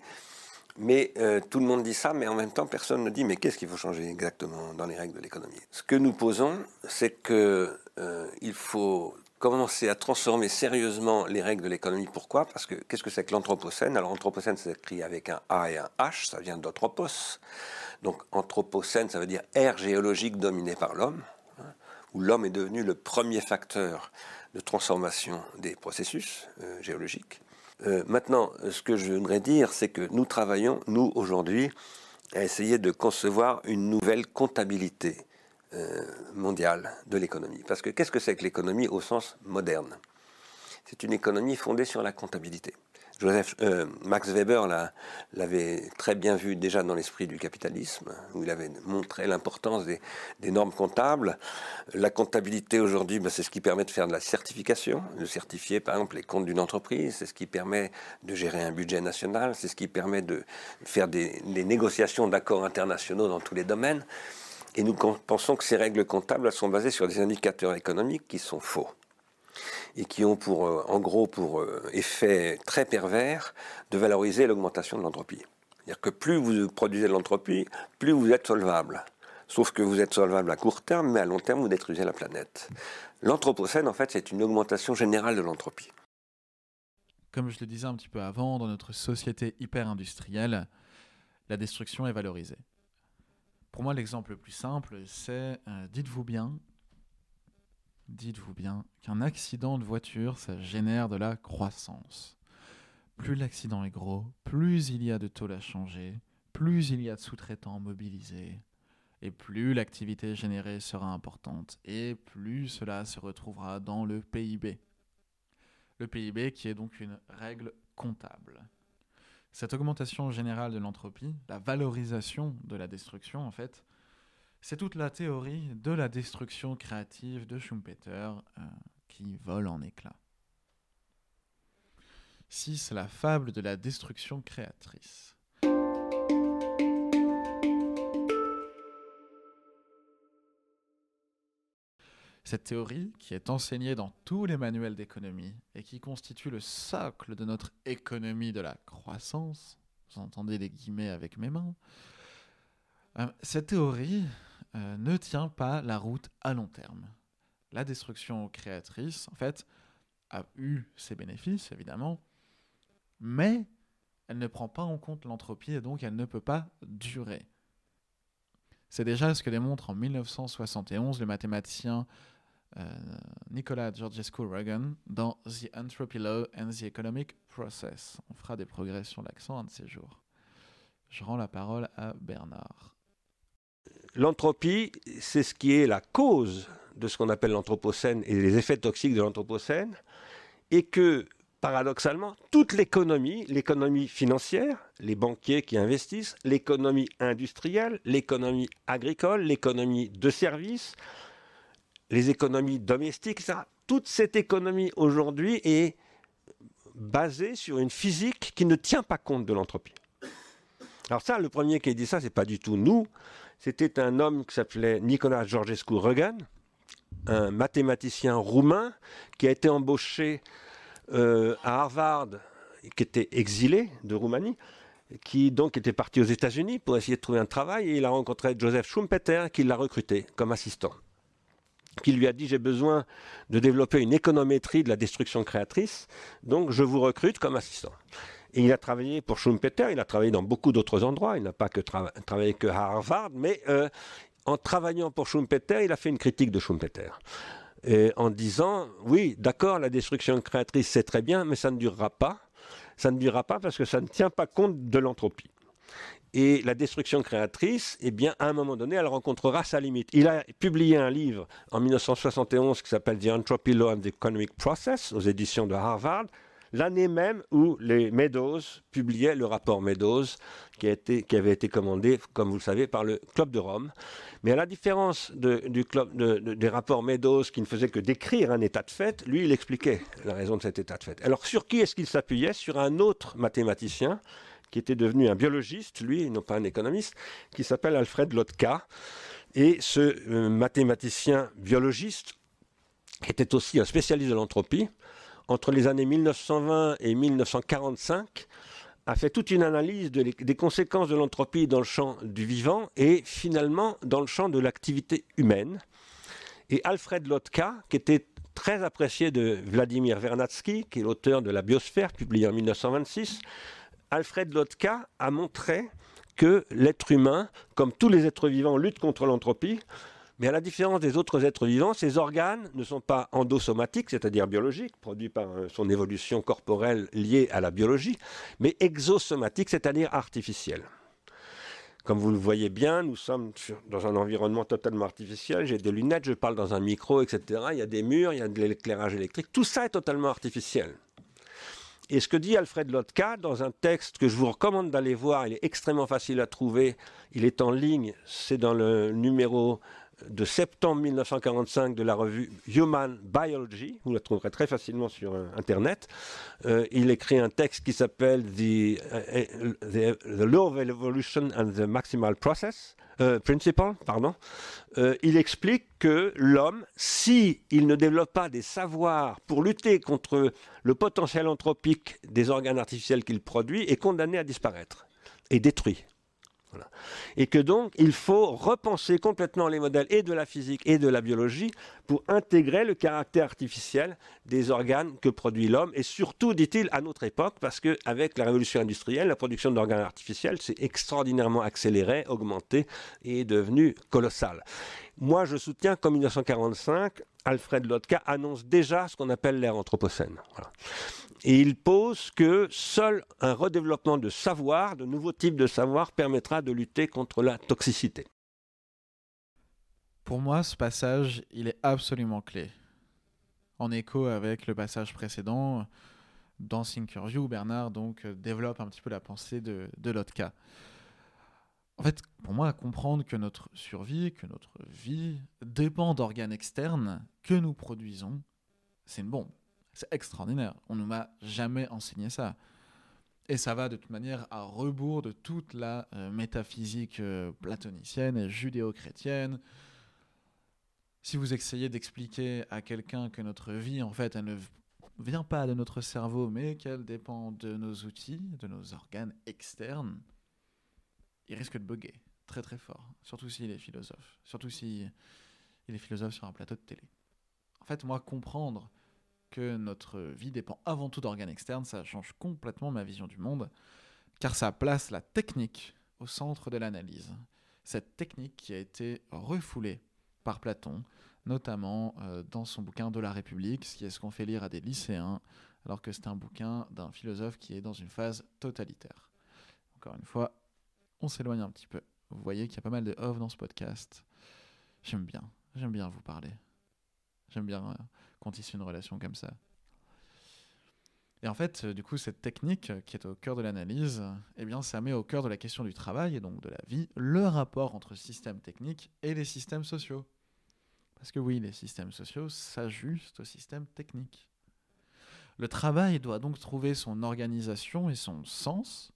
Mais euh, tout le monde dit ça, mais en même temps, personne ne dit mais qu'est-ce qu'il faut changer exactement dans les règles de l'économie? Ce que nous posons, c'est qu'il euh, faut commencer à transformer sérieusement les règles de l'économie. Pourquoi? Parce que qu'est-ce que c'est que l'anthropocène? Alors l'anthropocène, c'est écrit avec un A et un H, ça vient d'anthropos. Donc anthropocène, ça veut dire ère géologique dominée par l'homme, hein, où l'homme est devenu le premier facteur de transformation des processus euh, géologiques. Euh, maintenant, ce que je voudrais dire, c'est que nous travaillons, nous, aujourd'hui, à essayer de concevoir une nouvelle comptabilité mondiale de l'économie. Parce que qu'est-ce que c'est que l'économie au sens moderne? C'est une économie fondée sur la comptabilité. Joseph, euh, Max Weber l'avait très bien vu déjà dans l'esprit du capitalisme, où il avait montré l'importance des, normes comptables. La comptabilité aujourd'hui, ben, c'est ce qui permet de faire de la certification, de certifier par exemple les comptes d'une entreprise, c'est ce qui permet de gérer un budget national, c'est ce qui permet de faire des négociations d'accords internationaux dans tous les domaines. Et nous pensons que ces règles comptables sont basées sur des indicateurs économiques qui sont faux et qui ont euh, en gros pour euh, effet très pervers de valoriser l'augmentation de l'entropie. C'est-à-dire que plus vous produisez de l'entropie, plus vous êtes solvable. Sauf que vous êtes solvable à court terme, mais à long terme, vous détruisez la planète. L'anthropocène, en fait, c'est une augmentation générale de l'entropie. Comme je le disais un petit peu avant, dans notre société hyper industrielle, la destruction est valorisée. Pour moi, l'exemple le plus simple, c'est, euh, dites-vous bien, dites-vous bien qu'un accident de voiture, ça génère de la croissance. Plus l'accident est gros, plus il y a de tôles à changer, plus il y a de sous-traitants mobilisés, et plus l'activité générée sera importante, et plus cela se retrouvera dans le PIB. Le PIB qui est donc une règle comptable. Cette augmentation générale de l'entropie, la valorisation de la destruction en fait, c'est toute la théorie de la destruction créative de Schumpeter euh, qui vole en éclats. 6. La fable de la destruction créatrice. Cette théorie, qui est enseignée dans tous les manuels d'économie et qui constitue le socle de notre économie de la croissance, vous entendez les guillemets avec mes mains, euh, cette théorie euh, ne tient pas la route à long terme. La destruction créatrice, en fait, a eu ses bénéfices, évidemment, mais elle ne prend pas en compte l'entropie et donc elle ne peut pas durer. C'est déjà ce que démontre en 1971 le mathématicien Nicolas Georgescu Reagan dans The Entropy Law and the Economic Process. On fera des progrès sur l'accent un de ces jours. Je rends la parole à Bernard. L'entropie, c'est ce qui est la cause de ce qu'on appelle l'anthropocène et les effets toxiques de l'anthropocène, et que paradoxalement, toute l'économie, l'économie financière, les banquiers qui investissent, l'économie industrielle, l'économie agricole, l'économie de services, les économies domestiques, etc. Toute cette économie aujourd'hui est basée sur une physique qui ne tient pas compte de l'entropie. Alors ça, le premier qui a dit ça, c'est pas du tout nous. C'était un homme qui s'appelait Nicolas Georgescu Regan, un mathématicien roumain qui a été embauché euh, à Harvard, qui était exilé de Roumanie, qui donc était parti aux États-Unis pour essayer de trouver un travail et il a rencontré Joseph Schumpeter qui l'a recruté comme assistant qui lui a dit j'ai besoin de développer une économétrie de la destruction créatrice, donc je vous recrute comme assistant. Il a travaillé pour Schumpeter, il a travaillé dans beaucoup d'autres endroits, il n'a pas que travaillé que à Harvard, mais euh, en travaillant pour Schumpeter, il a fait une critique de Schumpeter. et en disant, oui, d'accord, la destruction créatrice, c'est très bien, mais ça ne durera pas. Ça ne durera pas parce que ça ne tient pas compte de l'entropie. Et la destruction créatrice, eh bien, à un moment donné, elle rencontrera sa limite. Il a publié un livre en 1971 qui s'appelle The Entropy Law and the Economic Process aux éditions de Harvard, l'année même où les Meadows publiaient le rapport Meadows qui, avait été commandé, comme vous le savez, par le Club de Rome. Mais à la différence du club, des rapports Meadows qui ne faisaient que décrire un état de fait, lui, il expliquait la raison de cet état de fait. Alors sur qui est-ce qu'il s'appuyait? Sur un autre mathématicien qui était devenu un biologiste, lui, non pas un économiste, qui s'appelle Alfred Lotka. Et ce euh, mathématicien biologiste était aussi un spécialiste de l'entropie. Entre les années 1920 et 1945, a fait toute une analyse des conséquences de l'entropie dans le champ du vivant et finalement dans le champ de l'activité humaine. Et Alfred Lotka, qui était très apprécié de Vladimir Vernadsky, qui est l'auteur de La biosphère, publié en 1926, Alfred Lotka a montré que l'être humain, comme tous les êtres vivants, lutte contre l'entropie, mais à la différence des autres êtres vivants, ses organes ne sont pas endosomatiques, c'est-à-dire biologiques, produits par euh, son évolution corporelle liée à la biologie, mais exosomatiques, c'est-à-dire artificiels. Comme vous le voyez bien, nous sommes dans un environnement totalement artificiel. J'ai des lunettes, je parle dans un micro, etc. Il y a des murs, il y a de l'éclairage électrique. Tout ça est totalement artificiel. Et ce que dit Alfred Lotka dans un texte que je vous recommande d'aller voir, il est extrêmement facile à trouver, il est en ligne, c'est dans le numéro de septembre 1945 de la revue Human Biology, vous la trouverez très facilement sur euh, Internet. Euh, il écrit un texte qui s'appelle the, uh, the, Law of Evolution and the Maximal Process, euh, Principle. Il explique que l'homme, s'il il ne développe pas des savoirs pour lutter contre le potentiel anthropique des organes artificiels qu'il produit, est condamné à disparaître et détruit. Et que donc, il faut repenser complètement les modèles et de la physique et de la biologie pour intégrer le caractère artificiel des organes que produit l'homme. Et surtout, dit-il, à notre époque, parce qu'avec la révolution industrielle, la production d'organes artificiels s'est extraordinairement accélérée, augmentée et est devenue colossale. Moi, je soutiens qu'en 1945, Alfred Lotka annonce déjà ce qu'on appelle l'ère anthropocène. Et il pose que seul un redéveloppement de savoir, de nouveaux types de savoir, permettra de lutter contre la toxicité. Pour moi, ce passage, il est absolument clé. En écho avec le passage précédent, dans Thinkerview, Bernard donc développe un petit peu la pensée de, de Lotka. En fait, pour moi, comprendre que notre survie, que notre vie dépend d'organes externes que nous produisons, c'est une bombe. C'est extraordinaire. On ne m'a jamais enseigné ça. Et ça va de toute manière à rebours de toute la euh, métaphysique euh, platonicienne et judéo-chrétienne. Si vous essayez d'expliquer à quelqu'un que notre vie, en fait, elle ne vient pas de notre cerveau, mais qu'elle dépend de nos outils, de nos organes externes, il risque de bugger très très fort. Surtout s'il est philosophe. Surtout s'il est philosophe sur un plateau de télé. En fait, moi, comprendre que notre vie dépend avant tout d'organes externes, ça change complètement ma vision du monde, car ça place la technique au centre de l'analyse. Cette technique qui a été refoulée par Platon, notamment euh, dans son bouquin De la République, ce qui est ce qu'on fait lire à des lycéens, alors que c'est un bouquin d'un philosophe qui est dans une phase totalitaire. Encore une fois, on s'éloigne un petit peu. Vous voyez qu'il y a pas mal de off dans ce podcast. J'aime bien, j'aime bien vous parler. J'aime bien euh, qu'on tisse une relation comme ça. Et en fait, euh, du coup, cette technique euh, qui est au cœur de l'analyse, eh bien, ça met au cœur de la question du travail et donc de la vie le rapport entre systèmes techniques et les systèmes sociaux. Parce que oui, les systèmes sociaux s'ajustent aux systèmes techniques. Le travail doit donc trouver son organisation et son sens,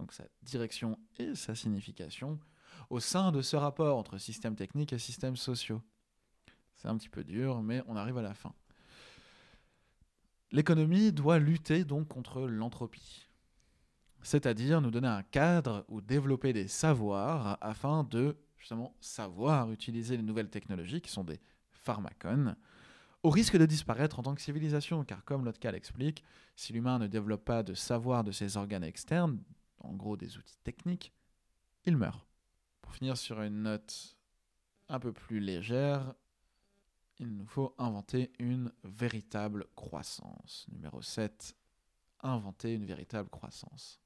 donc sa direction et sa signification, au sein de ce rapport entre systèmes techniques et systèmes sociaux. C'est un petit peu dur, mais on arrive à la fin. L'économie doit lutter donc contre l'entropie, c'est-à-dire nous donner un cadre ou développer des savoirs afin de justement savoir utiliser les nouvelles technologies qui sont des pharmacones, au risque de disparaître en tant que civilisation, car comme Lotka l'explique, si l'humain ne développe pas de savoir de ses organes externes, en gros des outils techniques, il meurt. Pour finir sur une note un peu plus légère, il nous faut inventer une véritable croissance. Numéro 7, inventer une véritable croissance.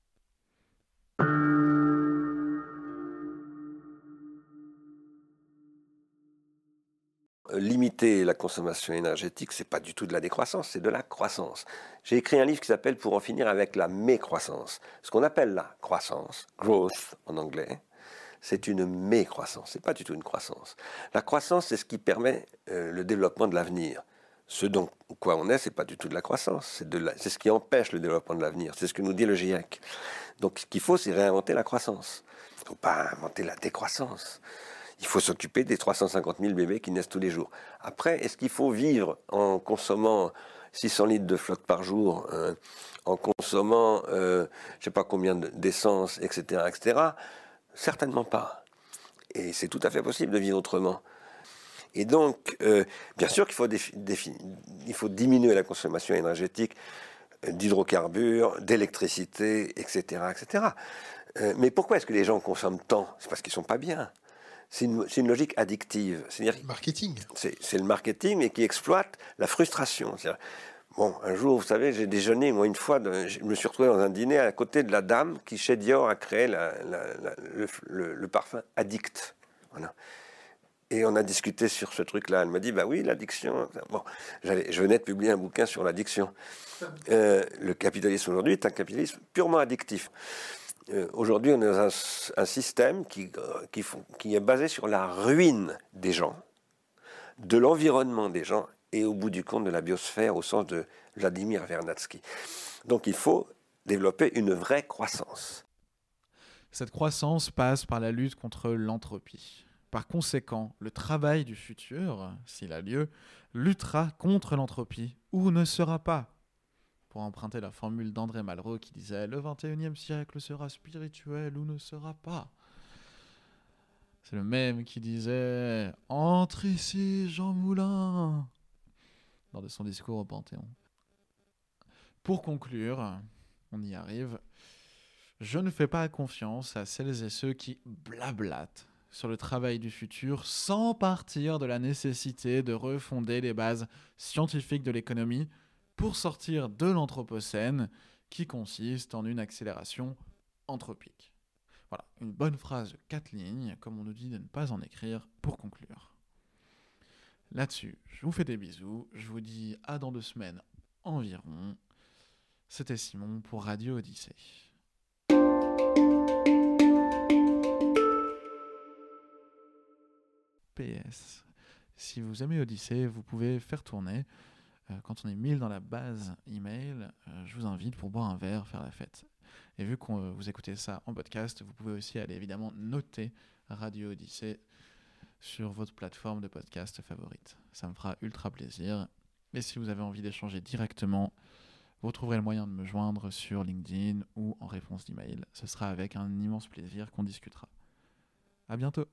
Limiter la consommation énergétique, c'est pas du tout de la décroissance, c'est de la croissance. J'ai écrit un livre qui s'appelle Pour en finir avec la mécroissance. Ce qu'on appelle la croissance, growth en anglais, c'est une mécroissance, c'est pas du tout une croissance. La croissance, c'est ce qui permet euh, le développement de l'avenir. Ce dont quoi on est, c'est pas du tout de la croissance, c'est ce qui empêche le développement de l'avenir. C'est ce que nous dit le GIEC. Donc ce qu'il faut, c'est réinventer la croissance. Il ne faut pas inventer la décroissance il faut s'occuper des 350 000 bébés qui naissent tous les jours. Après, est-ce qu'il faut vivre en consommant 600 litres de flotte par jour, euh, en consommant euh, je ne sais pas combien d'essence, etc., etc. Certainement pas. Et c'est tout à fait possible de vivre autrement. Et donc, euh, bien sûr qu'il faut, il faut diminuer la consommation énergétique d'hydrocarbures, d'électricité, etc., etc. mais pourquoi est-ce que les gens consomment tant? C'est parce qu'ils ne sont pas bien c'est une, logique addictive. C'est marketing. C'est le marketing, mais qui exploite la frustration. Bon, un jour, vous savez, j'ai déjeuné, moi, une fois, je me suis retrouvé dans un dîner à côté de la dame qui, chez Dior, a créé le, parfum Addict. Et on a discuté sur ce truc-là. Elle m'a dit, bah oui, l'addiction. Bon, je venais de publier un bouquin sur l'addiction. Euh, le capitalisme aujourd'hui est un capitalisme purement addictif. Euh, aujourd'hui, on est dans un, système qui, euh, qui, est basé sur la ruine des gens, de l'environnement des gens et au bout du compte de la biosphère au sens de Vladimir Vernadsky. Donc il faut développer une vraie croissance. Cette croissance passe par la lutte contre l'entropie. Par conséquent, le travail du futur, s'il a lieu, luttera contre l'entropie ou ne sera pas pour emprunter la formule d'André Malraux qui disait Le 21e siècle sera spirituel ou ne sera pas. C'est le même qui disait Entre ici, Jean Moulin lors de son discours au Panthéon. Pour conclure, on y arrive. Je ne fais pas confiance à celles et ceux qui blablatent sur le travail du futur sans partir de la nécessité de refonder les bases scientifiques de l'économie pour sortir de l'Anthropocène qui consiste en une accélération anthropique. Voilà, une bonne phrase de quatre lignes, comme on nous dit de ne pas en écrire pour conclure. Là-dessus, je vous fais des bisous, je vous dis à dans deux semaines environ. C'était Simon pour Radio Odyssée. PS. Si vous aimez Odyssée, vous pouvez faire tourner quand on est 1000 dans la base email, euh, je vous invite pour boire un verre, faire la fête. Et vu que euh, vous écoutez ça en podcast, vous pouvez aussi aller évidemment noter Radio Odyssée sur votre plateforme de podcast favorite. Ça me fera ultra plaisir. Et si vous avez envie d'échanger directement, vous trouverez le moyen de me joindre sur LinkedIn ou en réponse d'email. Ce sera avec un immense plaisir qu'on discutera. À bientôt!